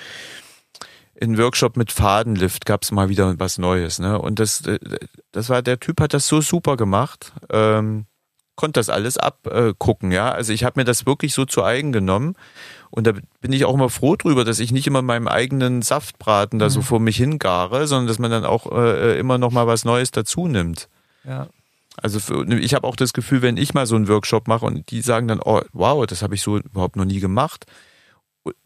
In Workshop mit Fadenlift gab es mal wieder was Neues. Ne? Und das, äh, das war, der Typ hat das so super gemacht. Ähm, konnte das alles abgucken, ja. Also ich habe mir das wirklich so zu eigen genommen. Und da bin ich auch immer froh drüber, dass ich nicht immer meinem eigenen Saftbraten da mhm. so vor mich hingare, sondern dass man dann auch äh, immer noch mal was Neues dazu nimmt. Ja. Also für, ich habe auch das Gefühl, wenn ich mal so einen Workshop mache und die sagen dann, oh, wow, das habe ich so überhaupt noch nie gemacht.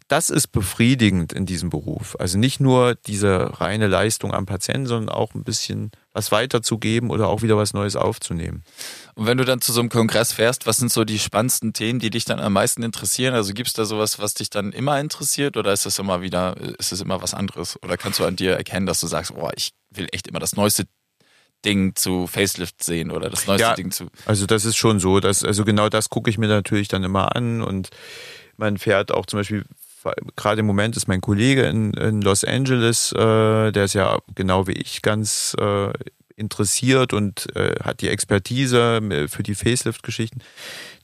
Das ist befriedigend in diesem Beruf. Also nicht nur diese reine Leistung am Patienten, sondern auch ein bisschen was weiterzugeben oder auch wieder was Neues aufzunehmen. Und wenn du dann zu so einem Kongress fährst, was sind so die spannendsten Themen, die dich dann am meisten interessieren? Also gibt es da sowas, was dich dann immer interessiert oder ist das immer wieder, ist es immer was anderes? Oder kannst du an dir erkennen, dass du sagst, boah, ich will echt immer das neueste Ding zu Facelift sehen oder das neueste ja, Ding zu. Also das ist schon so, dass, also genau das gucke ich mir natürlich dann immer an und man fährt auch zum Beispiel gerade im Moment ist mein Kollege in, in Los Angeles, äh, der ist ja genau wie ich ganz äh, interessiert und äh, hat die Expertise äh, für die Facelift-Geschichten.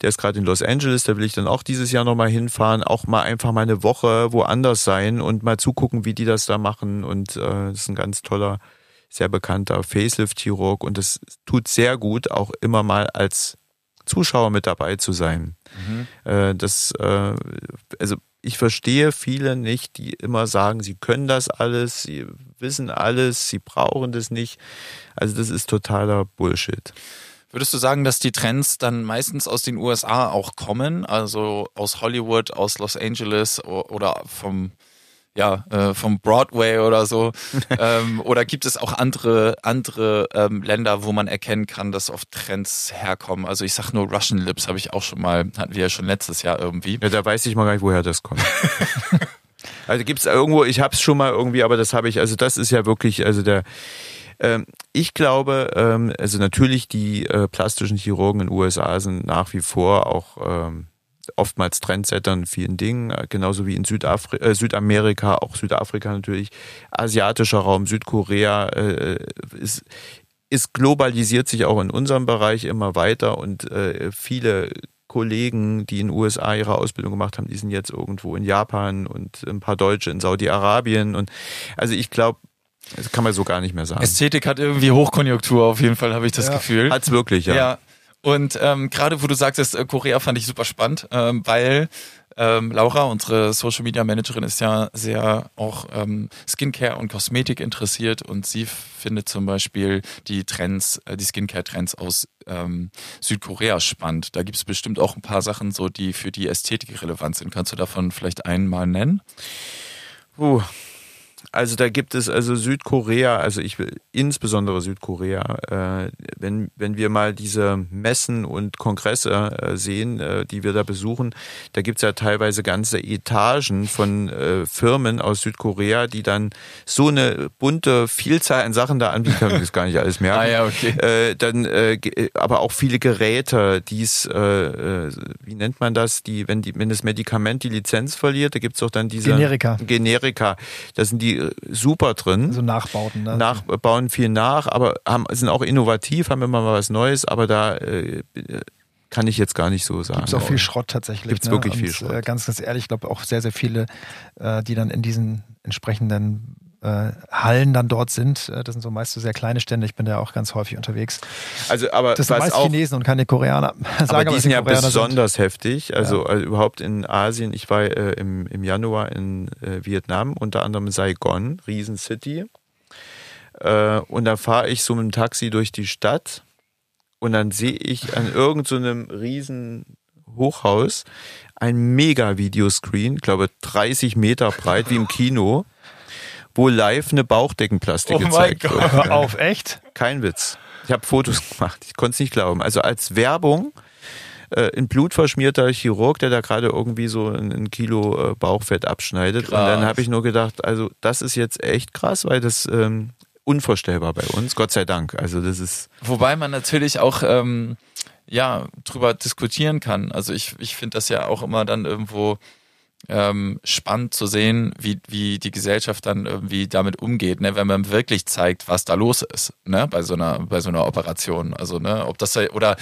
Der ist gerade in Los Angeles, da will ich dann auch dieses Jahr nochmal hinfahren, auch mal einfach mal eine Woche woanders sein und mal zugucken, wie die das da machen. Und äh, das ist ein ganz toller, sehr bekannter Facelift-Chirurg und es tut sehr gut, auch immer mal als Zuschauer mit dabei zu sein. Mhm. Äh, das, äh, also ich verstehe viele nicht, die immer sagen, sie können das alles, sie wissen alles, sie brauchen das nicht. Also das ist totaler Bullshit. Würdest du sagen, dass die Trends dann meistens aus den USA auch kommen, also aus Hollywood, aus Los Angeles oder vom ja, äh, vom Broadway oder so? ähm, oder gibt es auch andere, andere ähm, Länder, wo man erkennen kann, dass oft Trends herkommen? Also ich sag nur Russian Lips, habe ich auch schon mal, hatten wir ja schon letztes Jahr irgendwie. Ja, da weiß ich mal gar nicht, woher das kommt. also gibt's irgendwo, ich habe es schon mal irgendwie, aber das habe ich, also das ist ja wirklich, also der ähm, ich glaube, ähm, also natürlich die äh, plastischen Chirurgen in den USA sind nach wie vor auch ähm, oftmals Trendsetter in vielen Dingen, äh, genauso wie in Südafri äh, Südamerika, auch Südafrika natürlich, asiatischer Raum, Südkorea äh, ist, ist globalisiert sich auch in unserem Bereich immer weiter und äh, viele Kollegen, die in den USA ihre Ausbildung gemacht haben, die sind jetzt irgendwo in Japan und ein paar Deutsche in Saudi-Arabien und also ich glaube, das kann man so gar nicht mehr sagen. Ästhetik hat irgendwie Hochkonjunktur, auf jeden Fall habe ich das Ja. Gefühl. Hat's wirklich, ja. Ja. Und ähm, gerade wo du sagtest, äh, Korea fand ich super spannend, ähm, weil ähm, Laura, unsere Social Media Managerin, ist ja sehr auch ähm, Skincare und Kosmetik interessiert und sie findet zum Beispiel die Trends, äh, die Skincare-Trends aus ähm, Südkorea spannend. Da gibt es bestimmt auch ein paar Sachen, so die für die Ästhetik relevant sind. Kannst du davon vielleicht einen mal nennen? Puh. Also da gibt es also Südkorea, also ich will insbesondere Südkorea, äh, wenn, wenn wir mal diese Messen und Kongresse äh, sehen, äh, die wir da besuchen, da gibt es ja teilweise ganze Etagen von äh, Firmen aus Südkorea, die dann so eine bunte Vielzahl an Sachen da anbieten, kann ich das gar nicht alles merken. Ah ja, okay. Äh, dann äh, aber auch viele Geräte, äh, äh, wie nennt man das, die, wenn die, wenn das Medikament die Lizenz verliert, da gibt's auch dann diese Generika. Generika. Da sind die super drin. So Nachbauten. Ne? nach, bauen viel nach, aber haben, sind auch innovativ, haben immer mal was Neues, aber da äh, kann ich jetzt gar nicht so sagen. Gibt es auch viel Schrott tatsächlich. Gibt's ne? wirklich Und, viel Schrott. Äh, ganz, ganz ehrlich, ich glaube auch sehr, sehr viele, äh, die dann in diesen entsprechenden äh, Hallen dann dort sind. Äh, das sind so meist so sehr kleine Stände. Ich bin da auch ganz häufig unterwegs. Also, aber Das sind meist auch, Chinesen und keine Koreaner. Sagen aber die sind ja besonders heftig. Also, also überhaupt in Asien. Ich war äh, im, im Januar in äh, Vietnam, unter anderem Saigon, Riesencity. Äh, und da fahre ich so mit dem Taxi durch die Stadt und dann sehe ich an irgendeinem so riesen Hochhaus ein mega Videoscreen, glaube 30 Meter breit wie im Kino, wo live eine Bauchdeckenplastik Oh mein gezeigt Gott. wird. Hör auf, echt? Kein Witz. Ich habe Fotos gemacht. Ich konnte es nicht glauben. Also als Werbung äh, ein blutverschmierter Chirurg, der da gerade irgendwie so ein, ein Kilo äh, Bauchfett abschneidet. Und dann Krass. habe ich nur gedacht, also das ist jetzt echt krass, weil das ähm, unvorstellbar bei uns. Gott sei Dank. Also das ist Wobei man natürlich auch ähm, ja drüber diskutieren kann. Also ich, ich finde das ja auch immer dann irgendwo ähm, spannend zu sehen, wie, wie die Gesellschaft dann irgendwie damit umgeht, ne? wenn man wirklich zeigt, was da los ist, ne? bei so einer, bei so einer Operation. Also, ne, ob das da- oder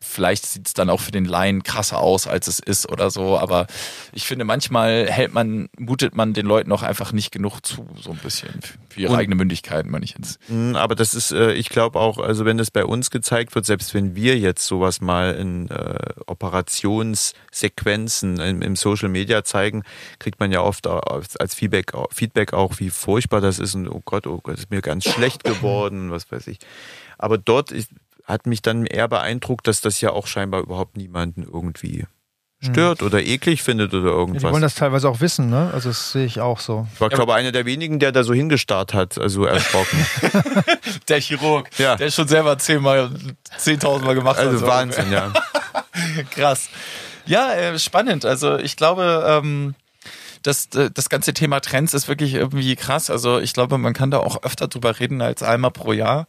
vielleicht sieht es dann auch für den Laien krasser aus, als es ist oder so, aber ich finde, manchmal hält man, mutet man den Leuten auch einfach nicht genug zu, so ein bisschen, für ihre Und- eigene Mündigkeit, meine ich jetzt. Mm, Aber das ist, äh, ich glaube auch, also wenn das bei uns gezeigt wird, selbst wenn wir jetzt sowas mal in äh, Operationssequenzen im, im Social Media zeigen, kriegt man ja oft als Feedback, Feedback auch, wie furchtbar das ist und oh Gott, oh Gott, ist mir ganz schlecht geworden, was weiß ich. Aber dort ist, hat mich dann eher beeindruckt, dass das ja auch scheinbar überhaupt niemanden irgendwie stört oder eklig findet oder Ja, die irgendwas. wollen das teilweise auch wissen, ne? Also das sehe ich auch so. ich war, glaube einer der wenigen, der da so hingestarrt hat, also erschrocken. Der Chirurg, Ja. der schon selber zehnmal, zehntausendmal gemacht hat. Also so Wahnsinn, ja. Krass. Ja, äh, spannend. Also ich glaube, ähm, das, das ganze Thema Trends ist wirklich irgendwie krass. Also ich glaube, man kann da auch öfter drüber reden als einmal pro Jahr,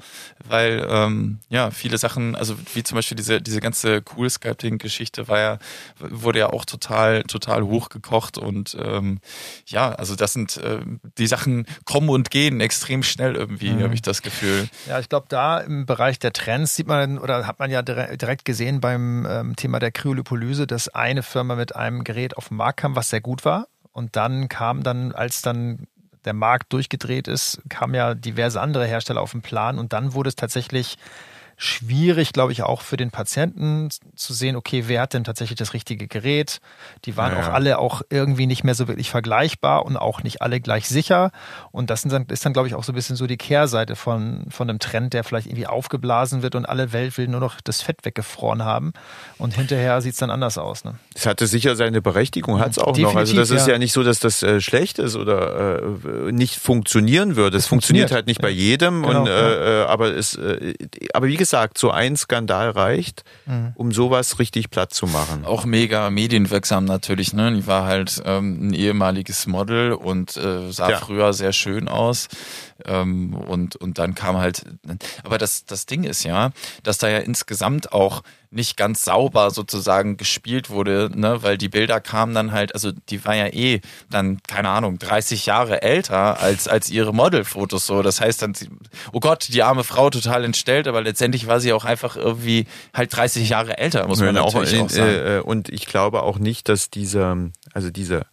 weil ähm, ja viele Sachen, also wie zum Beispiel diese diese ganze Cool Sculpting Geschichte war ja wurde ja auch total total hochgekocht und ähm, ja, also das sind äh, die Sachen kommen und gehen extrem schnell irgendwie, Mhm. habe ich das Gefühl. Ja, ich glaube, da im Bereich der Trends sieht man oder hat man ja dire- direkt gesehen beim ähm, Thema der Kryolipolyse, dass eine Firma mit einem Gerät auf den Markt kam, was sehr gut war. Und dann kam dann, als dann der Markt durchgedreht ist, kamen ja diverse andere Hersteller auf den Plan und dann wurde es tatsächlich schwierig, glaube ich, auch für den Patienten zu sehen, okay, wer hat denn tatsächlich das richtige Gerät? Die waren Ja, auch alle auch irgendwie nicht mehr so wirklich vergleichbar und auch nicht alle gleich sicher. Und das sind dann, ist dann, glaube ich, auch so ein bisschen so die Kehrseite von, von einem Trend, der vielleicht irgendwie aufgeblasen wird und alle Welt will nur noch das Fett weggefroren haben. Und hinterher sieht's dann anders aus. Ne? Es hatte sicher seine Berechtigung, hat es auch noch. Also Definitiv, das ist ja. ja nicht so, dass das äh, schlecht ist oder äh, nicht funktionieren würde. Es funktioniert funktioniert, halt nicht bei jedem. Genau, und, äh, äh, aber es, äh, aber wie gesagt, so ein Skandal reicht, Mhm. um sowas richtig platt zu machen. Auch mega medienwirksam natürlich, ne? Die war halt ähm, ein ehemaliges Model und äh, sah Ja. früher sehr schön aus. Ähm, und, und dann kam halt, aber das, das Ding ist ja, dass da ja insgesamt auch nicht ganz sauber sozusagen gespielt wurde, ne, weil die Bilder kamen dann halt, also die war ja eh dann, keine Ahnung, 30 Jahre älter als, als ihre Modelfotos so. Das heißt dann, oh Gott, die arme Frau total entstellt, aber letztendlich war sie auch einfach irgendwie halt 30 Jahre älter, muss man Ja, in- auch sagen. äh, und ich glaube auch nicht, dass diese, also diese,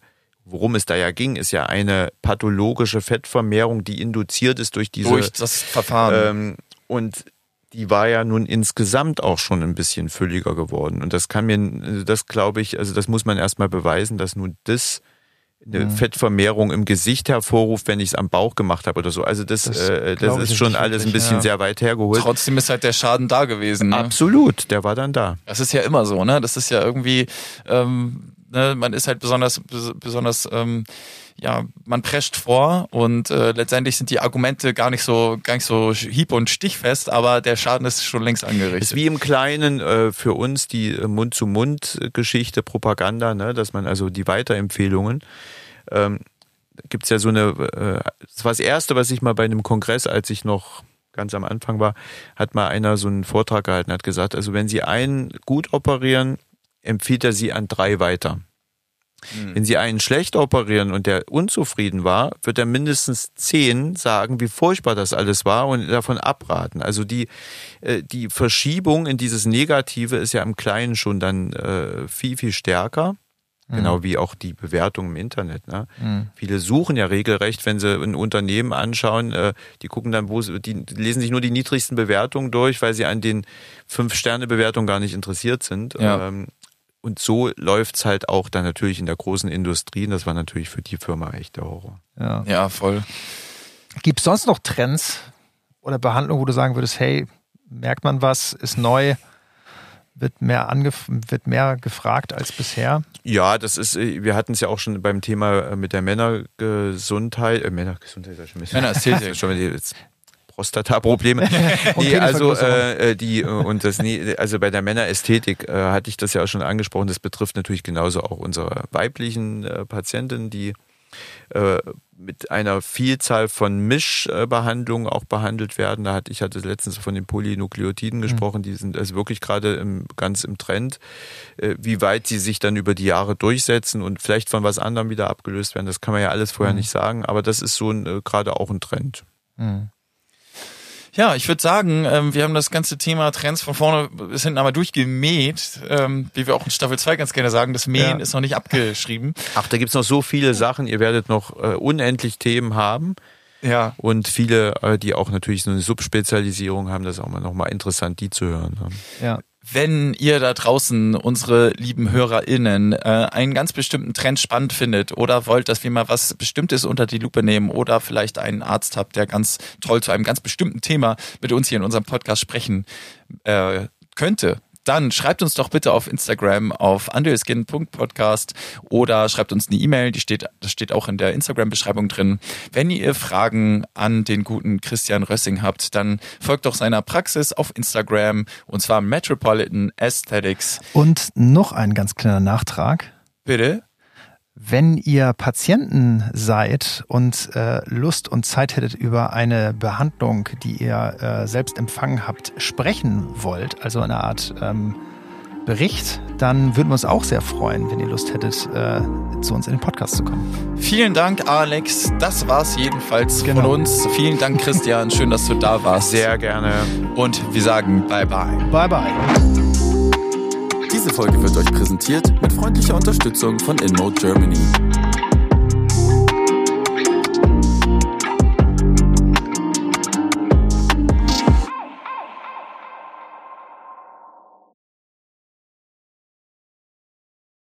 worum es da ja ging, ist ja eine pathologische Fettvermehrung, die induziert ist durch diese durch das Verfahren. Ähm, und die war ja nun insgesamt auch schon ein bisschen fülliger geworden. Und das kann mir, das glaube ich, also das muss man erstmal beweisen, dass nun das eine Fettvermehrung im Gesicht hervorruft, wenn ich es am Bauch gemacht habe oder so. Also das, Das äh, das ist schon alles ein wirklich, bisschen ja. sehr weit hergeholt. Trotzdem ist halt der Schaden da gewesen. Ne? Absolut, der war dann da. Das ist ja immer so, ne? Das ist ja irgendwie, ähm, ne, man ist halt besonders, bes- besonders, ähm, ja, man prescht vor und äh, letztendlich sind die Argumente gar nicht so, gar nicht so hieb- und stichfest, aber der Schaden ist schon längst Ist angerichtet. wie im Kleinen äh, für uns die äh, Mund-zu-Mund-Geschichte, Propaganda, ne? dass man also die Weiterempfehlungen, ähm, gibt's ja so eine, äh, das war das Erste, was ich mal bei einem Kongress, als ich noch ganz am Anfang war, hat mal einer so einen Vortrag gehalten, hat gesagt, also wenn Sie einen gut operieren, empfiehlt er Sie an drei weiter. Wenn Sie einen schlecht operieren und der unzufrieden war, wird er mindestens zehn sagen, wie furchtbar das alles war und davon abraten. Also die, äh, die Verschiebung in dieses Negative ist ja im Kleinen schon dann äh, viel, viel stärker. Genau wie auch die Bewertung im Internet. Ne? Viele suchen ja regelrecht, wenn sie ein Unternehmen anschauen, äh, die gucken dann, wo sie, die lesen sich nur die niedrigsten Bewertungen durch, weil sie an den Fünf-Sterne-Bewertungen gar nicht interessiert sind. Ja. Ähm, und so läuft's halt auch dann natürlich in der großen Industrie. Und das war natürlich für die Firma echt der Horror. Ja. Ja, voll. Gibt es sonst noch Trends oder Behandlungen, wo du sagen würdest, hey, merkt man was, ist neu, wird mehr, angef wird mehr gefragt als bisher? Ja, das ist, äh, wir hatten es ja auch schon beim Thema äh, mit der Männergesundheit, äh, Männergesundheit, schon ein bisschen- Männerästhetik. schon wieder jetzt Prostata-Probleme. nee, also äh, die äh, und das nee, also bei der Männerästhetik äh, hatte ich das ja auch schon angesprochen. Das betrifft natürlich genauso auch unsere weiblichen äh, Patientinnen, die äh, mit einer Vielzahl von Mischbehandlungen auch behandelt werden. Da hatte ich hatte letztens von den Polynukleotiden gesprochen, die sind also wirklich gerade im, ganz im Trend. Äh, wie weit sie sich dann über die Jahre durchsetzen und vielleicht von was anderem wieder abgelöst werden, das kann man ja alles vorher nicht sagen, aber das ist so ein, gerade auch ein Trend. Ja, ich würde sagen, ähm, wir haben das ganze Thema Trends von vorne bis hinten einmal durchgemäht. Ähm, wie wir auch in Staffel 2 ganz gerne sagen, das Mähen Ja. ist noch nicht abgeschrieben. Ach, da gibt's noch so viele Sachen. Ihr werdet noch äh, unendlich Themen haben. Ja. Und viele, äh, die auch natürlich so eine Subspezialisierung haben, das ist auch mal nochmal interessant, die zu hören. ne? Ja. Wenn ihr da draußen, unsere lieben HörerInnen, äh, einen ganz bestimmten Trend spannend findet oder wollt, dass wir mal was Bestimmtes unter die Lupe nehmen oder vielleicht einen Arzt habt, der ganz toll zu einem ganz bestimmten Thema mit uns hier in unserem Podcast sprechen äh, könnte, dann schreibt uns doch bitte auf Instagram auf underskin.podcast oder schreibt uns eine E-Mail, die steht, das steht auch in der Instagram-Beschreibung drin. Wenn ihr Fragen an den guten Christian Rössing habt, dann folgt doch seiner Praxis auf Instagram und zwar Metropolitan Aesthetics. Und noch ein ganz kleiner Nachtrag. Bitte? Wenn ihr Patienten seid und äh, Lust und Zeit hättet, über eine Behandlung, die ihr äh, selbst empfangen habt, sprechen wollt, also eine Art ähm, Bericht, dann würden wir uns auch sehr freuen, wenn ihr Lust hättet, äh, zu uns in den Podcast zu kommen. Vielen Dank, Alex. Das war's jedenfalls von Genau. uns. Vielen Dank, Christian. Schön, dass du da warst. Sehr gerne. Und wir sagen bye bye. Diese Folge wird euch präsentiert mit freundlicher Unterstützung von InMode Germany.